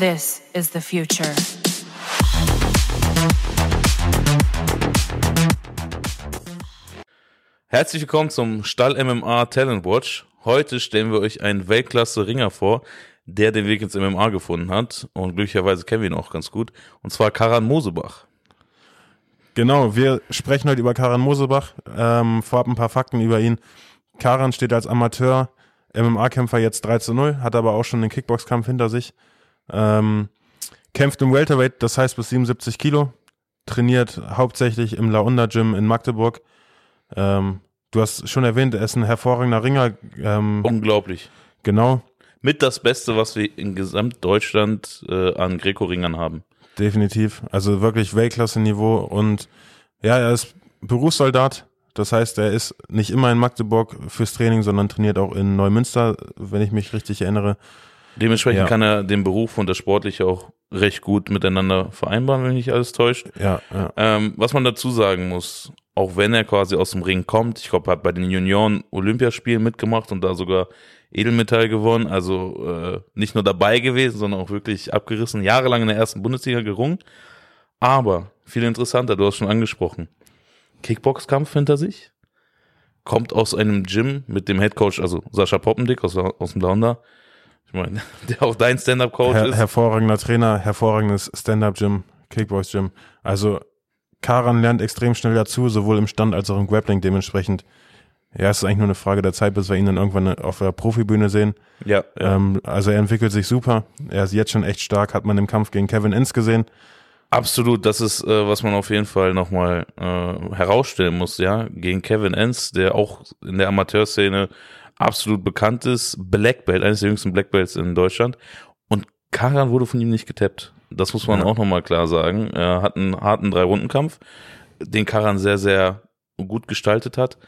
This is the future. Herzlich willkommen zum Stall MMA Talent Watch. Heute stellen wir euch einen Weltklasse-Ringer vor, der den Weg ins MMA gefunden hat. Und glücklicherweise kennen wir ihn auch ganz gut. Und zwar Karan Mosebach. Genau, wir sprechen heute über Karan Mosebach. Ähm, vorab ein paar Fakten über ihn. Karan steht als Amateur MMA-Kämpfer jetzt 3 zu 0, hat aber auch schon den Kickbox-Kampf hinter sich. Ähm, kämpft im Welterweight, das heißt bis 77 Kilo. Trainiert hauptsächlich im Launda Gym in Magdeburg. Ähm, du hast schon erwähnt, er ist ein hervorragender Ringer. Ähm, Unglaublich. genau, Mit das Beste, was wir in Gesamtdeutschland äh, an Greco-Ringern haben. definitiv. Also wirklich Weltklasse-Niveau und ja, er ist Berufssoldat. Das heißt, er ist nicht immer in Magdeburg fürs Training, sondern trainiert auch in Neumünster, wenn ich mich richtig erinnere. Dementsprechend Ja. kann er den Beruf und das Sportliche auch recht gut miteinander vereinbaren, wenn mich nicht alles täuscht. Ja, ja. Ähm, was man dazu sagen muss, auch wenn er quasi aus dem Ring kommt, ich glaube, er hat bei den Junioren Olympiaspielen mitgemacht und da sogar Edelmetall gewonnen, also äh, nicht nur dabei gewesen, sondern auch wirklich abgerissen, jahrelang in der ersten Bundesliga gerungen. Aber viel interessanter, du hast schon angesprochen, Kickboxkampf hinter sich, kommt aus einem Gym mit dem Headcoach, also Sascha Poppendick aus, aus dem Launder, ich meine, der auch dein Stand-Up-Coach Her ist. hervorragender Trainer, hervorragendes Stand-Up-Gym, Kickbox-Gym. Also Karan lernt extrem schnell dazu, sowohl im Stand als auch im Grappling. Dementsprechend, ja, es ist eigentlich nur eine Frage der Zeit, bis wir ihn dann irgendwann auf der Profibühne sehen. ja. Ähm, also er entwickelt sich super. Er ist jetzt schon echt stark, hat man im Kampf gegen Kevin Ince gesehen. Absolut, das ist, äh, was man auf jeden Fall nochmal äh, herausstellen muss, ja. Gegen Kevin Enns, der auch in der Amateurszene absolut bekannt ist, Black Belt, eines der jüngsten Black Belts in Deutschland. Und Karan wurde von ihm nicht getappt. Das muss man Ja. auch nochmal klar sagen. Er hat einen harten Drei-Runden-Kampf, den Karan sehr, sehr gut gestaltet hat.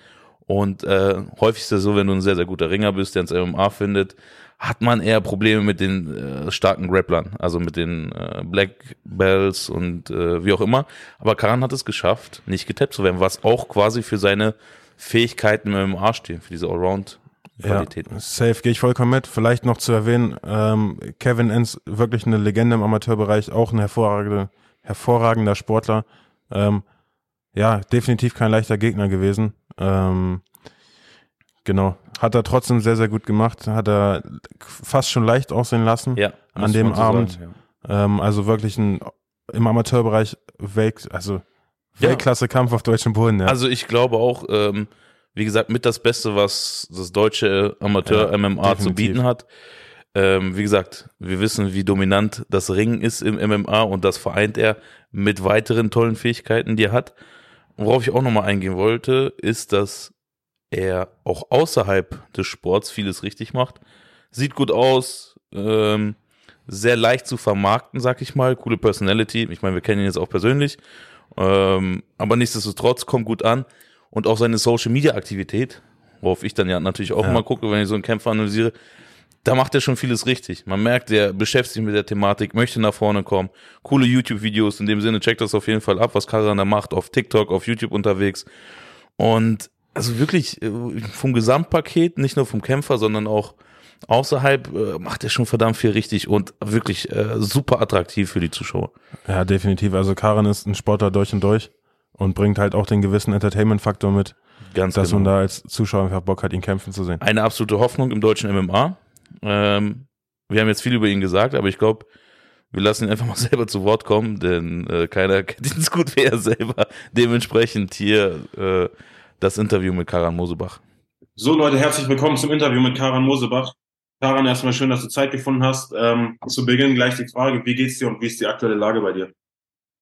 Und äh, häufig ist es so, wenn du ein sehr, sehr guter Ringer bist, der ins MMA findet, hat man eher Probleme mit den äh, starken Grapplern, also mit den äh, Black Bells und äh, wie auch immer. Aber Karan hat es geschafft, nicht getappt zu werden, was auch quasi für seine Fähigkeiten im MMA steht, für diese Allround-Qualität. Ja, safe, gehe ich vollkommen mit. Vielleicht noch zu erwähnen, ähm, Kevin Enns, wirklich eine Legende im Amateurbereich, auch ein hervorragender, hervorragender Sportler. Ähm, ja, definitiv kein leichter Gegner gewesen. Ähm, genau. Hat er trotzdem sehr, sehr gut gemacht. Hat er fast schon leicht aussehen lassen. Ja, An dem Abend. sagen, ja. Ähm, also wirklich ein im Amateurbereich Welt, also. Weltklasse-Kampf auf deutschem Boden. Ja. Also ich glaube auch, ähm, wie gesagt, mit das Beste, was das deutsche Amateur-MMA zu definitiv. bieten hat. Ähm, wie gesagt, wir wissen, wie dominant das Ringen ist im MMA und das vereint er mit weiteren tollen Fähigkeiten, die er hat. Worauf ich auch nochmal eingehen wollte, ist, dass er auch außerhalb des Sports vieles richtig macht. Sieht gut aus, ähm, sehr leicht zu vermarkten, sag ich mal. Coole Personality. Ich meine, wir kennen ihn jetzt auch persönlich. Ähm, aber nichtsdestotrotz kommt gut an. Und auch seine Social Media Aktivität, worauf ich dann ja natürlich auch Ja. mal gucke, wenn ich so einen Kämpfer analysiere, da macht er schon vieles richtig. Man merkt, er beschäftigt sich mit der Thematik, möchte nach vorne kommen. Coole YouTube-Videos, in dem Sinne, checkt das auf jeden Fall ab, was Karan da macht, auf TikTok, auf YouTube unterwegs. Und also wirklich äh, vom Gesamtpaket, nicht nur vom Kämpfer, sondern auch außerhalb, äh, macht er schon verdammt viel richtig und wirklich äh, super attraktiv für die Zuschauer. Ja, definitiv. Also Karan ist ein Sportler durch und durch und bringt halt auch den gewissen Entertainment-Faktor mit, Ganz dass genau. man da als Zuschauer einfach Bock hat, ihn kämpfen zu sehen. eine absolute Hoffnung im deutschen MMA. Ähm, wir haben jetzt viel über ihn gesagt, aber ich glaube, wir lassen ihn einfach mal selber zu Wort kommen, denn äh, keiner kennt ihn so gut wie er selber. Dementsprechend hier äh, das Interview mit Karan Mosebach. So Leute, herzlich willkommen zum Interview mit Karan Mosebach. Karan, erstmal schön, dass du Zeit gefunden hast. Ähm, zu Beginn gleich die Frage, wie geht's dir und wie ist die aktuelle Lage bei dir?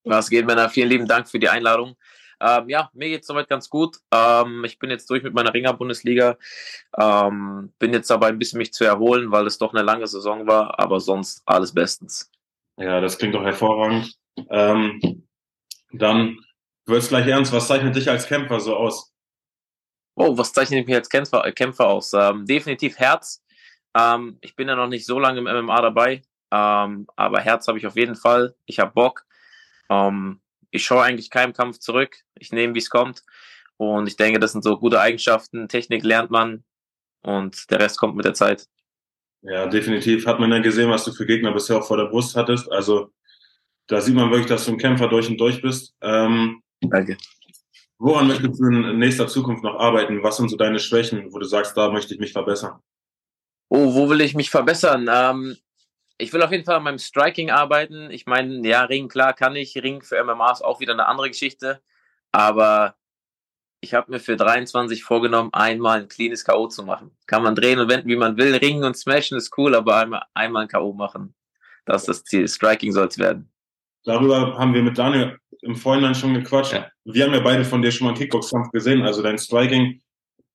Was geht, Männer? Vielen lieben Dank für die Einladung. Ähm, ja, mir geht's soweit ganz gut. Ähm, ich bin jetzt durch mit meiner Ringer-Bundesliga. Ähm, bin jetzt dabei ein bisschen mich zu erholen, weil es doch eine lange Saison war, aber sonst alles bestens. Ja, das klingt doch hervorragend. Ähm, dann wird's gleich ernst. Was zeichnet dich als Kämpfer so aus? Oh, was zeichnet mich als Kämpfer, äh, Kämpfer aus? Ähm, definitiv Herz. Ähm, ich bin ja noch nicht so lange im MMA dabei, aber Herz habe ich auf jeden Fall. Ich habe Bock. Ähm, ich schaue eigentlich keinem Kampf zurück. Ich nehme, wie es kommt. Und ich denke, das sind so gute Eigenschaften. Technik lernt man und der Rest kommt mit der Zeit. Ja, definitiv. Hat man ja gesehen, was du für Gegner bisher auch vor der Brust hattest. Also da sieht man wirklich, dass du ein Kämpfer durch und durch bist. Ähm, Danke. woran möchtest du in nächster Zukunft noch arbeiten? Was sind so deine Schwächen, wo du sagst, da möchte ich mich verbessern? Oh, wo will ich mich verbessern? Ähm, ich will auf jeden Fall an meinem Striking arbeiten. Ich meine, ja, Ring, klar kann ich. Ring für MMA ist auch wieder eine andere Geschichte. Aber ich habe mir für 23 vorgenommen, einmal ein cleanes K.O. zu machen. Kann man drehen und wenden, wie man will. Ringen und smashen ist cool, aber einmal, einmal ein K.O. machen. Das ist das Ziel. Striking soll es werden. Darüber haben wir mit Daniel im Vorhinein schon gequatscht. Ja. Wir haben ja beide von dir schon mal einen Kickbox-Kampf gesehen. Also dein Striking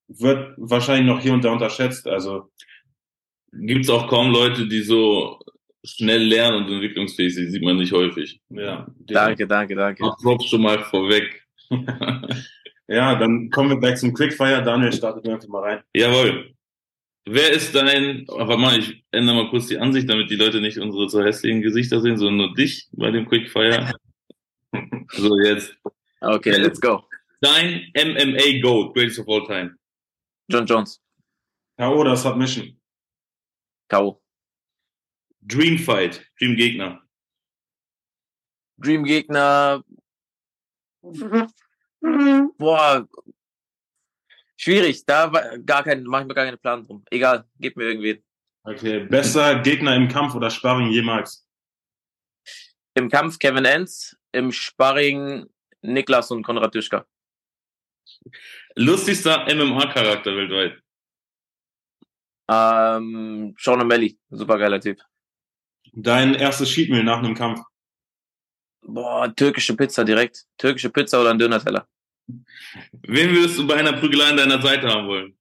wird wahrscheinlich noch hier und da unterschätzt. Also Gibt es auch kaum Leute, die so schnell lernen und entwicklungsfähig sind, sieht man nicht häufig. ja. Danke, danke, danke. Mach Props schon mal vorweg. Ja, dann kommen wir gleich zum Quickfire. Daniel startet mir einfach mal rein. Jawohl. Wer ist dein, aber mal, ich ändere mal kurz die Ansicht, damit die Leute nicht unsere so hässlichen Gesichter sehen, sondern nur dich bei dem Quickfire. so, jetzt. Okay, let's go. Dein MMA Goat, greatest of all time. John Jones. K.O. oder Submission? K.O. Dream Fight, Dream Gegner. Dream Gegner. Boah. Schwierig. Da war gar kein, mach ich mir gar keine Plan drum. Egal, gib mir irgendwie. Okay. Besser Gegner im Kampf oder Sparring jemals? Im Kampf Kevin Enz, im Sparring Niklas und Konrad Duschka. Lustigster MMA-Charakter weltweit. Ähm, Sean O'Malley, super geiler Typ. Dein erstes Cheatmeal nach einem Kampf? Boah, türkische Pizza direkt. Türkische Pizza oder ein Döner-Teller. Wen würdest du bei einer Prügelei an deiner Seite haben wollen?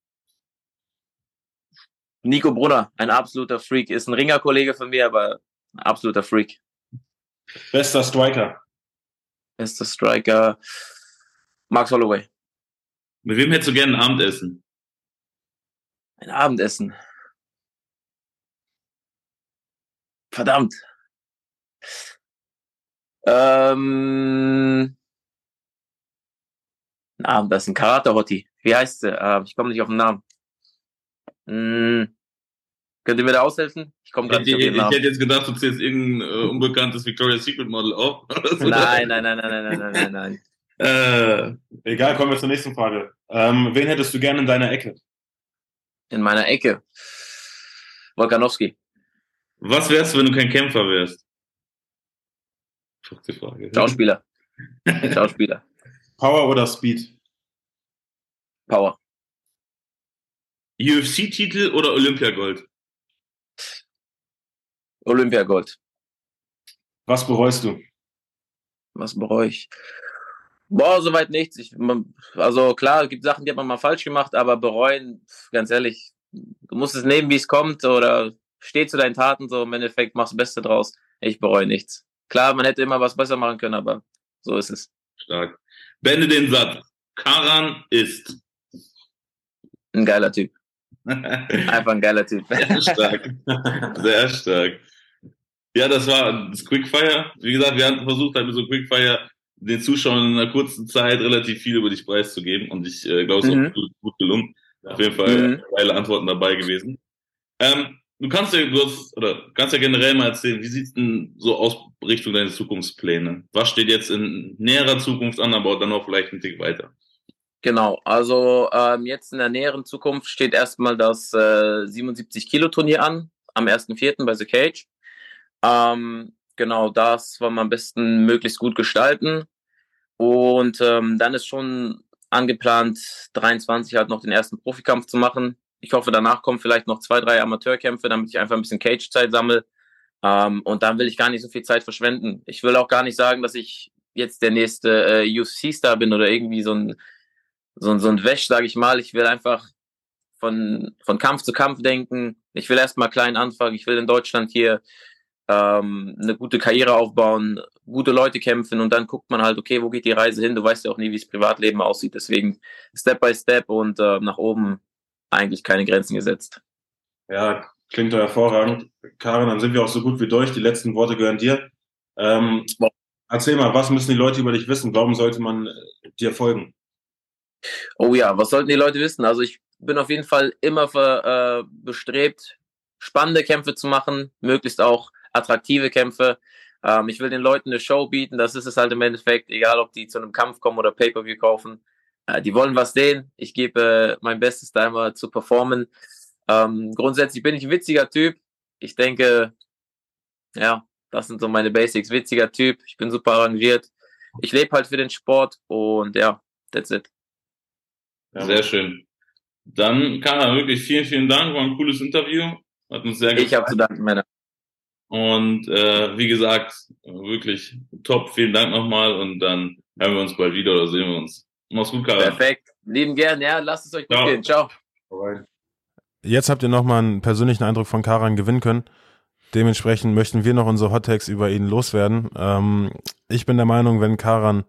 Nico Brunner, ein absoluter Freak. Ist ein Ringerkollege von mir, aber ein absoluter Freak. Bester Striker? Ist der Striker Max Holloway. Mit wem hättest du gerne ein Abendessen? Ein Abendessen. Verdammt. Ähm, ah, das ist ein Karate-Hotti. Wie heißt sie? Äh, ich komme nicht auf den Namen. Hm. Könnt ihr mir da aushelfen? Ich komme gerade nicht auf den Namen. Ich hätte jetzt gedacht, du zählst irgendein äh, unbekanntes Victoria's Secret Model auf. nein, nein, nein, nein, nein, nein, nein, nein. Äh, egal, kommen wir zur nächsten Frage. Ähm, wen hättest du gerne in deiner Ecke? In meiner Ecke? Wolkanowski was wärst du, wenn du kein Kämpfer wärst? Verrückte Frage. Schauspieler. Schauspieler. Power oder Speed? Power. UFC-Titel oder Olympiagold? Olympiagold. Was bereust du? Was bereue ich? Boah, soweit nichts. Ich, man, also klar, es gibt Sachen, die hat man mal falsch gemacht, aber bereuen, ganz ehrlich, du musst es nehmen, wie es kommt oder steh zu deinen Taten, so im Endeffekt machst das Beste draus. Ich bereue nichts. Klar, man hätte immer was besser machen können, aber so ist es. Stark. Beende den Satz. Karan ist. Ein geiler Typ. Sehr Einfach ein geiler Typ. stark. Sehr stark. Ja, das war das Quickfire. Wie gesagt, wir haben versucht, halt mit so Quickfire den Zuschauern in einer kurzen Zeit relativ viel über dich preiszugeben. Und ich äh, glaube, es ist Mhm. auch gut, gut gelungen. Auf jeden Fall Mhm. geile Antworten dabei gewesen. Ähm, du kannst ja bloß, oder kannst ja generell mal erzählen, wie sieht's denn so aus Richtung deiner Zukunftspläne? Was steht jetzt in näherer Zukunft an, aber dann auch vielleicht einen Tick weiter? Genau, also ähm, jetzt in der näheren Zukunft steht erstmal das äh, 77 Kilo Turnier an, am 1.4. bei The Cage. Ähm, genau, das wollen wir am besten möglichst gut gestalten. Und ähm, dann ist schon angeplant, 23 halt noch den ersten Profikampf zu machen. Ich hoffe, danach kommen vielleicht noch zwei, drei Amateurkämpfe, damit ich einfach ein bisschen Cage-Zeit sammle. Ähm, und dann will ich gar nicht so viel Zeit verschwenden. Ich will auch gar nicht sagen, dass ich jetzt der nächste äh, UFC-Star bin oder irgendwie so ein so, ein- so ein Wäsch, sage ich mal. Ich will einfach von, von Kampf zu Kampf denken. Ich will erstmal klein anfangen. Ich will in Deutschland hier ähm, eine gute Karriere aufbauen, gute Leute kämpfen und dann guckt man halt, okay, wo geht die Reise hin? Du weißt ja auch nie, wie das Privatleben aussieht. Deswegen Step by Step und äh, nach oben eigentlich keine Grenzen gesetzt. Ja, klingt doch hervorragend. Karin, dann sind wir auch so gut wie durch. Die letzten Worte gehören dir. Ähm, erzähl mal, was müssen die Leute über dich wissen? Warum sollte man äh, dir folgen? Oh ja, was sollten die Leute wissen? Also ich bin auf jeden Fall immer ver, äh, bestrebt, spannende Kämpfe zu machen, möglichst auch attraktive Kämpfe. Ähm, ich will den Leuten eine Show bieten, das ist es halt im Endeffekt, egal ob die zu einem Kampf kommen oder Pay-Per-View kaufen. Äh, die wollen was sehen. Ich gebe äh, mein Bestes da immer zu performen. Ähm, grundsätzlich bin ich ein witziger Typ. Ich denke, ja, das sind so meine Basics. Witziger Typ. Ich bin super arrangiert. Ich lebe halt für den Sport und ja, that's it. Sehr schön. Dann, Kara, wirklich vielen, vielen Dank. War ein cooles Interview. Hat uns sehr gefallen. Ich habe zu danken, Männer. Und äh, wie gesagt, wirklich top. Vielen Dank nochmal und dann hören wir uns bald wieder oder sehen wir uns. Mach's gut, Kara. Perfekt. Lieben gern, ja, lasst es euch gut Ciao. gehen. Ciao. Jetzt habt ihr nochmal einen persönlichen Eindruck von Karan gewinnen können. Dementsprechend möchten wir noch unsere Hottakes über ihn loswerden. Ähm, ich bin der Meinung, wenn Karan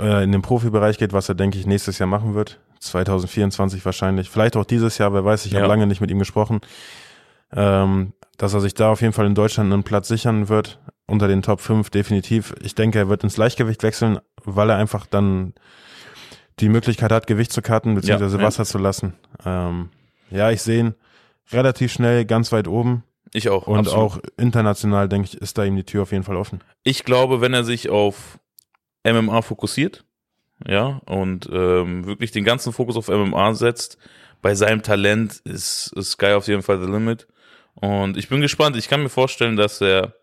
äh, in den Profibereich geht, was er, denke ich, nächstes Jahr machen wird, 2024 wahrscheinlich, vielleicht auch dieses Jahr, wer weiß, ich Ja. habe lange nicht mit ihm gesprochen, ähm, dass er sich da auf jeden Fall in Deutschland einen Platz sichern wird, unter den Top 5 definitiv. Ich denke, er wird ins Leichtgewicht wechseln, weil er einfach dann die Möglichkeit hat, Gewicht zu cutten, beziehungsweise Ja, ja. Wasser zu lassen. Ähm, ja, ich sehe ihn relativ schnell ganz weit oben Ich auch. und absolut. auch international, denke ich, ist da ihm die Tür auf jeden Fall offen. Ich glaube, wenn er sich auf MMA fokussiert, ja, und ähm, wirklich den ganzen Fokus auf MMA setzt, bei seinem Talent ist, ist Sky auf jeden Fall the limit. Und ich bin gespannt. Ich kann mir vorstellen, dass er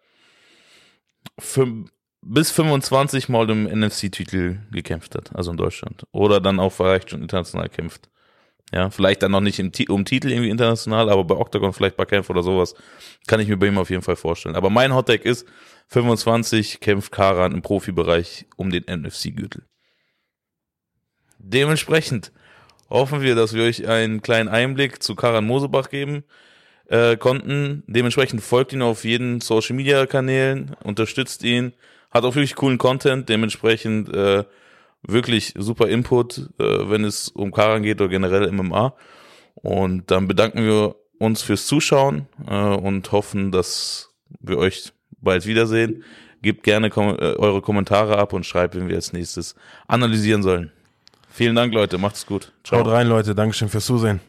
fünf, bis 25 Mal im NFC-Titel gekämpft hat, also in Deutschland. Oder dann auch vielleicht schon international kämpft. Ja, vielleicht dann noch nicht im, um Titel irgendwie international, aber bei Octagon vielleicht bei Kämpfen oder sowas, kann ich mir bei ihm auf jeden Fall vorstellen. Aber mein Hottag ist, 25 kämpft Karan im Profibereich um den NFC-Gürtel. Dementsprechend hoffen wir, dass wir euch einen kleinen Einblick zu Karan Mosebach geben äh, konnten. Dementsprechend folgt ihn auf jeden Social Media Kanälen, unterstützt ihn, hat auch wirklich coolen Content, dementsprechend äh, wirklich super Input, äh, wenn es um Karan geht oder generell MMA. Und dann bedanken wir uns fürs Zuschauen äh, und hoffen, dass wir euch bald wiedersehen. Gebt gerne kom äh, eure Kommentare ab und schreibt, wen wir als nächstes analysieren sollen. Vielen Dank, Leute. Macht's gut. Schaut rein, Leute. Dankeschön fürs Zusehen.